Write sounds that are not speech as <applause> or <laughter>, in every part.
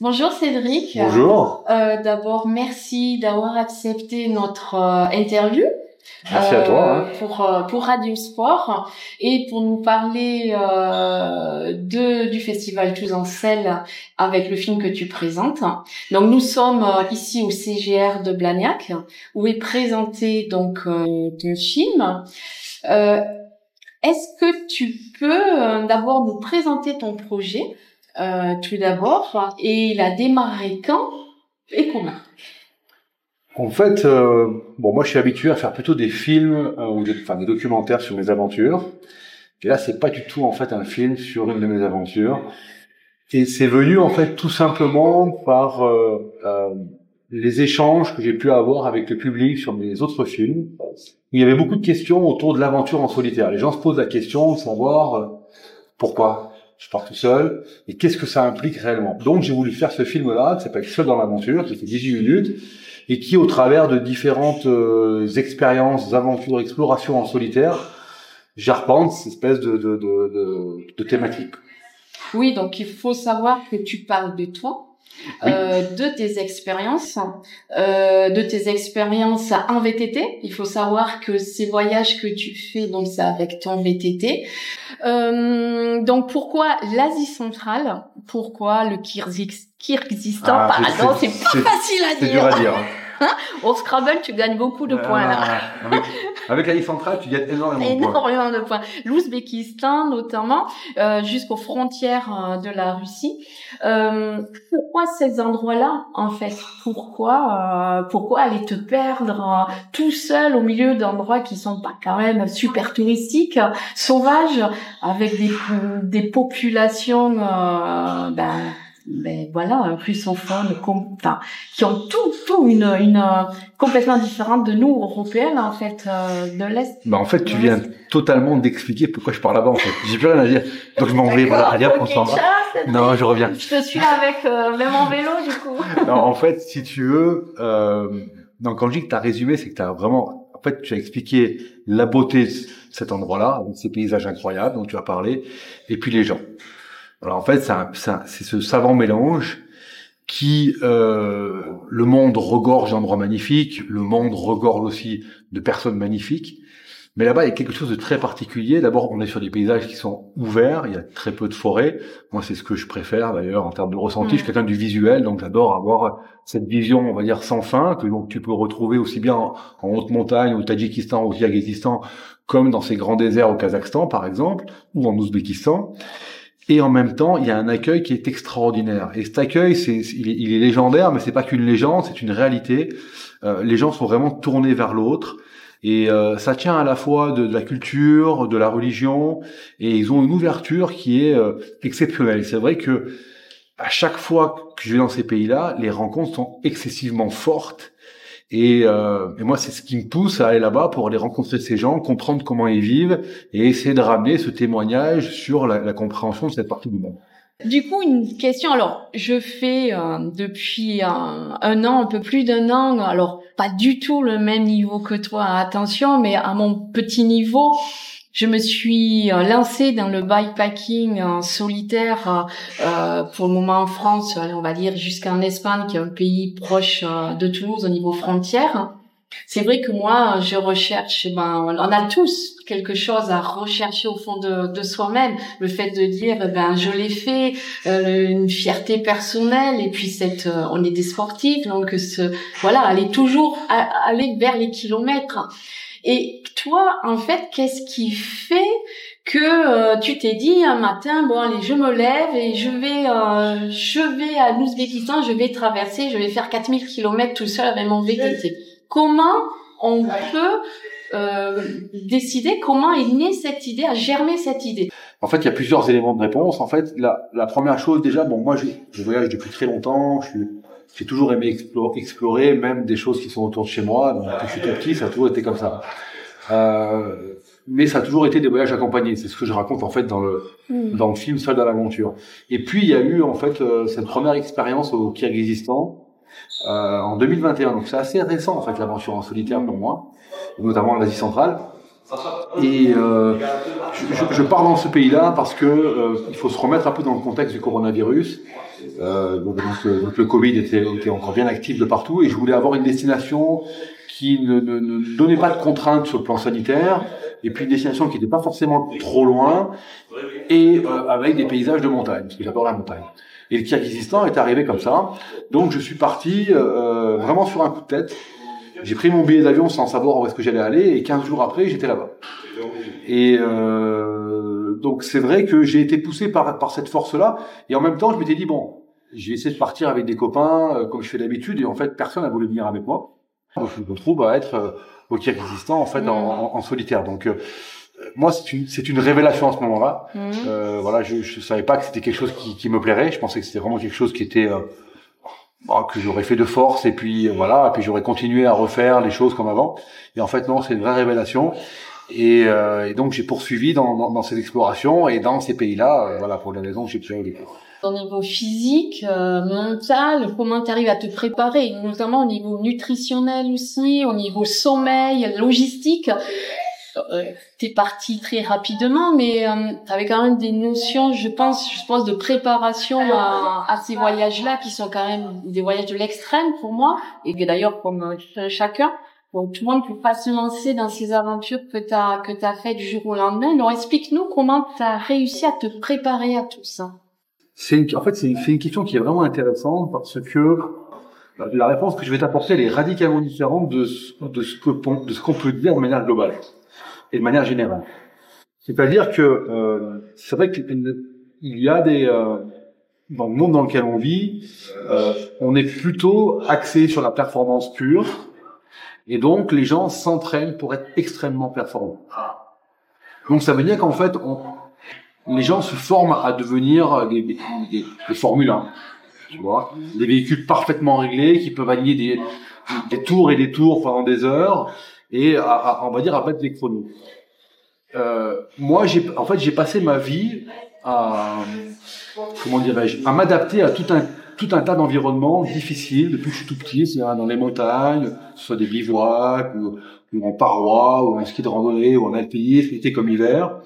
Bonjour Cédric. Bonjour. Euh, D'abord, merci d'avoir accepté notre euh, interview. Merci à toi. Hein. Euh, pour euh, pour Radio Sport et pour nous parler euh, de du festival Tous en Selle avec le film que tu présentes. Donc nous sommes ici au CGR de Blagnac où est présenté donc euh, ton film. Euh, Est-ce que tu peux d'abord nous présenter ton projet tout d'abord et il a démarré quand et comment? En fait, euh, bon, moi, je suis habitué à faire plutôt des films euh, ou des, enfin, des documentaires sur mes aventures. Et là, c'est pas du tout en fait un film sur une de mes aventures. Et c'est venu en fait tout simplement par euh, euh, les échanges que j'ai pu avoir avec le public sur mes autres films. Il y avait beaucoup de questions autour de l'aventure en solitaire. Les gens se posent la question de savoir euh, pourquoi? Je pars tout seul et qu'est-ce que ça implique réellement? Donc j'ai voulu faire ce film-là qui s'appelle Seul dans l'aventure, qui fait 18 minutes et qui, au travers de différentes euh, expériences, aventures, explorations en solitaire, j'arpente cette espèce de, de, de, de, de thématique. Oui, donc il faut savoir que tu parles de toi, Oui. euh, de tes expériences, euh, de tes expériences en VTT. Il faut savoir que ces voyages que tu fais, donc c'est avec ton VTT. Euh, donc pourquoi l'Asie centrale? Pourquoi le Kyrgyz- Kyrgyzstan Ah, Pardon, c'est c'est- pas facile à C'est dire. dur à dire. hein. <laughs> Au Scrabble, tu gagnes beaucoup de points là. Ah, Avec, avec la liste centrale, tu gagnes énormément de points. énormément de points. L'Ouzbékistan notamment, euh, jusqu'aux frontières euh, de la Russie. Euh, pourquoi ces endroits-là en fait? Pourquoi euh, pourquoi aller te perdre euh, tout seul au milieu d'endroits qui sont pas quand même super touristiques, sauvages, avec des des populations euh, ben ben voilà, russophones, com- enfin, qui ont tout, tout une, une complètement différente de nous européennes en fait euh, de l'est. Bah, en fait, tu viens totalement d'expliquer pourquoi je pars là-bas, en fait. J'ai plus rien à dire. Donc, je m'en vais. Voilà, allez, on s'en va. Non, je reviens. Je te suis avec euh, même en vélo du coup. <laughs> Non, en fait, si tu veux, euh, donc quand je dis que tu as résumé, c'est que tu as vraiment, en fait, tu as expliqué la beauté de cet endroit-là, avec ces paysages incroyables dont tu as parlé, et puis les gens. Alors en fait, c'est ce savant mélange qui, euh, le monde regorge d'endroits magnifiques, le monde regorge aussi de personnes magnifiques, mais là-bas, il y a quelque chose de très particulier. D'abord, on est sur des paysages qui sont ouverts, il y a très peu de forêts. Moi, c'est ce que je préfère d'ailleurs en termes de ressenti. Mm. Je suis quelqu'un du visuel, donc j'adore avoir cette vision, on va dire, sans fin, que donc tu peux retrouver aussi bien en, en haute montagne, au Tadjikistan, au Kyrgyzstan, comme dans ces grands déserts au Kazakhstan, par exemple, ou en Ouzbékistan. Et en même temps, il y a un accueil qui est extraordinaire. Et cet accueil, c'est, il, il est légendaire, mais c'est pas qu'une légende, c'est une réalité. Euh, les gens sont vraiment tournés vers l'autre. Et euh, ça tient à la fois de, de la culture, de la religion, et ils ont une ouverture qui est euh, exceptionnelle. C'est vrai que à chaque fois que je vais dans ces pays-là, les rencontres sont excessivement fortes. Et, euh, et moi, c'est ce qui me pousse à aller là-bas pour aller rencontrer ces gens, comprendre comment ils vivent et essayer de ramener ce témoignage sur la, compréhension de cette partie du monde. Du coup, une question. Alors, je fais euh, depuis un an, un peu plus d'un an. Alors, pas du tout le même niveau que toi. Attention, mais à mon petit niveau, je me suis euh, lancée dans le bikepacking solitaire euh, euh, pour le moment en France. on va dire jusqu'en Espagne, qui est un pays proche euh, de Toulouse au niveau frontière. C'est vrai que moi, je recherche, ben, on a tous quelque chose à rechercher au fond de, soi-même. Le fait de dire, eh ben, je l'ai fait, une fierté personnelle, et puis cette, on est des sportifs, donc ce, voilà, aller toujours aller vers les kilomètres. Et toi, en fait, qu'est-ce qui fait que euh, tu t'es dit un matin, bon allez, je me lève et je vais, euh, je vais à l'Ouzbékistan, je vais traverser, je vais faire 4000 kilomètres tout seul avec mon VTT. Comment on peut euh, décider comment est née cette idée, a germé cette idée En fait, il y a plusieurs éléments de réponse. En fait, la, la première chose, déjà, bon, moi, je, je voyage depuis très longtemps. Je suis- J'ai toujours aimé explorer, explorer, même des choses qui sont autour de chez moi. Donc, depuis que je suis tout petit, ça a toujours été comme ça. Euh, mais ça a toujours été des voyages accompagnés. C'est ce que je raconte en fait dans le dans le film Seul dans l'aventure. Et puis il y a eu en fait euh, cette première expérience au Kyrgyzstan euh, en 2021. Donc c'est assez récent en fait l'aventure en solitaire pour moi, notamment en Asie centrale. Et euh, je, je, pars dans ce pays-là parce que euh, il faut se remettre un peu dans le contexte du coronavirus. Euh, donc, donc, le Covid était, était, encore bien actif de partout et je voulais avoir une destination qui ne, ne, ne, donnait pas de contraintes sur le plan sanitaire et puis une destination qui n'était pas forcément trop loin et euh, avec des paysages de montagne parce que j'adore la montagne. Et le Kyrgyzstan est arrivé comme ça. Donc je suis parti euh, vraiment sur un coup de tête. J'ai pris mon billet d'avion sans savoir où est-ce que j'allais aller et 15 jours après, j'étais là-bas. Et euh, donc c'est vrai que j'ai été poussé par, par cette force-là. Et en même temps, je m'étais dit, bon, j'ai essayé de partir avec des copains euh, comme je fais d'habitude. Et en fait, personne n'a voulu venir avec moi. Donc je me retrouve à être euh, au Kyrgyzstan en fait en, en, solitaire. Donc euh, moi, c'est une, c'est une révélation à ce moment-là. Mmh. Euh, voilà, je, je savais pas que c'était quelque chose qui, qui me plairait. Je pensais que c'était vraiment quelque chose qui était euh, bah, que j'aurais fait de force et puis voilà, et puis j'aurais continué à refaire les choses comme avant. Et en fait, non, c'est une vraie révélation. Et, euh, et donc j'ai poursuivi dans, dans, dans, ces explorations et dans ces pays-là, euh, voilà, pour les raisons que j'ai pu Au niveau physique, euh, mental, comment tu arrives à te préparer, notamment au niveau nutritionnel aussi, au niveau sommeil, logistique euh, t'es parti très rapidement, mais euh, t'avais quand même des notions, je pense, je pense, de préparation à, ces voyages-là, qui sont quand même des voyages de l'extrême pour moi, et d'ailleurs comme euh, chacun. Bon, tout le monde peut pas se lancer dans ces aventures que t'as que t'as fait du jour au lendemain. Donc explique-nous comment t'as réussi à te préparer à tout ça. C'est une, en fait c'est une, question qui est vraiment intéressante parce que la réponse que je vais t'apporter elle est radicalement différente de ce, de ce que de ce qu'on peut dire de manière globale et de manière générale. C'est-à-dire que euh, c'est vrai qu'il y a des euh, dans le monde dans lequel on vit, euh, on est plutôt axé sur la performance pure, et donc les gens s'entraînent pour être extrêmement performants. Donc ça veut dire qu'en fait, on, les gens se forment à devenir des, des, des, des Formule 1, tu vois, des véhicules parfaitement réglés qui peuvent aligner des, des tours et des tours pendant des heures et à, à, on va dire à battre les chronos. Euh, moi, j'ai, en fait, j'ai passé ma vie à, comment dirais-je, à m'adapter à tout un, tout un tas d'environnements difficiles depuis que je suis tout petit, c'est-à-dire dans les montagnes, soit des bivouacs, ou, ou en parois, ou en ski de randonnée, ou en alpinisme, été comme hiver.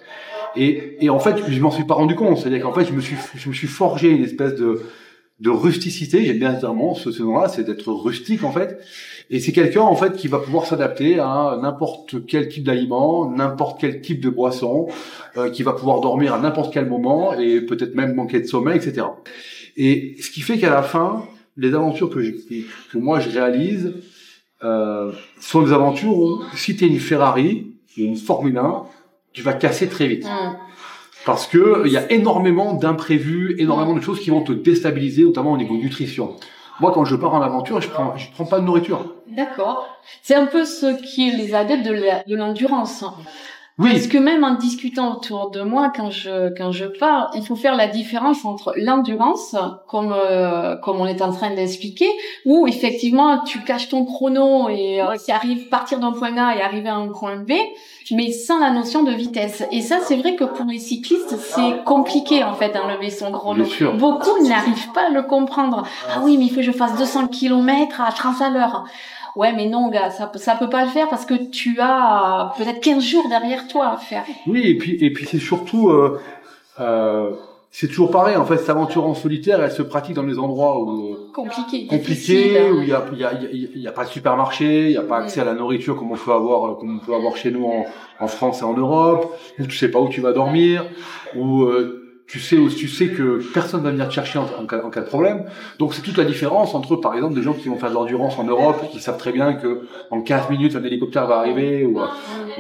Et, et en fait, je m'en suis pas rendu compte. C'est-à-dire qu'en fait, je me suis, je me suis forgé une espèce de, de rusticité. J'aime bien ce mot, ce nom-là, c'est d'être rustique en fait. Et c'est quelqu'un en fait qui va pouvoir s'adapter à n'importe quel type d'aliment, n'importe quel type de boisson, euh, qui va pouvoir dormir à n'importe quel moment et peut-être même manquer de sommeil, etc. Et ce qui fait qu'à la fin, les aventures que, que moi je réalise euh, sont des aventures où si tu es une Ferrari, une Formule 1, tu vas casser très vite. Mmh. Parce que il y a énormément d'imprévus, énormément de choses qui vont te déstabiliser, notamment au niveau nutrition. Moi, quand je pars en aventure, je prends, je prends pas de nourriture. D'accord. C'est un peu ce qui est les adeptes de l'endurance. Oui. Parce que même en discutant autour de moi, quand je quand je pars, il faut faire la différence entre l'endurance, comme euh, comme on est en train d'expliquer, où effectivement tu caches ton chrono et euh, qui arrive partir d'un point A et arriver à un point B, mais sans la notion de vitesse. Et ça, c'est vrai que pour les cyclistes, c'est compliqué en fait d'enlever son chrono. Beaucoup n'arrivent pas à le comprendre. Ah oui, mais il faut que je fasse 200 km à 30 à l'heure. Ouais, mais non, gars, ça, ça peut pas le faire parce que tu as peut-être 15 jours derrière toi à faire. Oui, et puis, et puis c'est surtout, euh, euh, c'est toujours pareil. En fait, cette aventure en solitaire, elle se pratique dans des endroits où compliqués, compliqués, hein. où il y a, il y a, il y a pas de supermarché, il y a pas accès à la nourriture comme on peut avoir, comme on peut avoir chez nous en, en France et en Europe. Où tu sais pas où tu vas dormir, où euh, tu sais, tu sais que personne va venir te chercher en, en, cas, en, cas, de problème. Donc c'est toute la différence entre, par exemple, des gens qui vont faire de l'endurance en Europe, qui savent très bien que en 15 minutes un hélicoptère va arriver ou,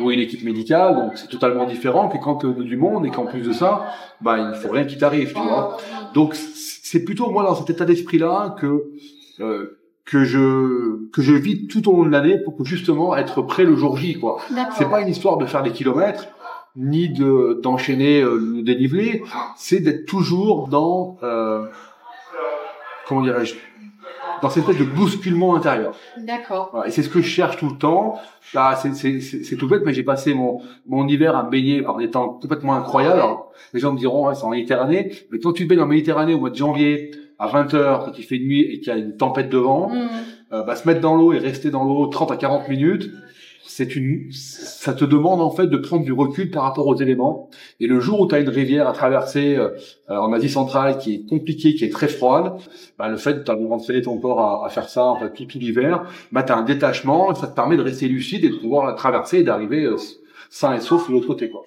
ou une équipe médicale. Donc c'est totalement différent que quand tu du monde et qu'en plus de ça, bah il faut rien qui t'arrive, tu vois. Donc c'est plutôt moi dans cet état d'esprit-là que euh, que je que je vis tout au long de l'année pour justement être prêt le jour J, quoi. C'est pas une histoire de faire des kilomètres ni de d'enchaîner euh, le dénivelé, c'est d'être toujours dans euh, comment dirais-je dans cette espèce de bousculement intérieur. D'accord. Voilà, et c'est ce que je cherche tout le temps. Là, c'est tout bête, mais j'ai passé mon, mon hiver à me baigner par des temps complètement incroyables. Alors, les gens me diront, ouais, c'est en Méditerranée. Mais quand tu te baignes en Méditerranée au mois de janvier, à 20 heures, quand il fait nuit et qu'il y a une tempête de vent, mmh. euh, bah, se mettre dans l'eau et rester dans l'eau 30 à 40 minutes, c'est une, ça te demande en fait de prendre du recul par rapport aux éléments. Et le jour où tu as une rivière à traverser euh, en Asie centrale qui est compliquée, qui est très froide, bah, le fait de t'avoir ton corps à, à, faire ça en fait tout, l'hiver, bah tu as un détachement, et ça te permet de rester lucide et de pouvoir la traverser et d'arriver euh, sain et sauf de l'autre côté quoi.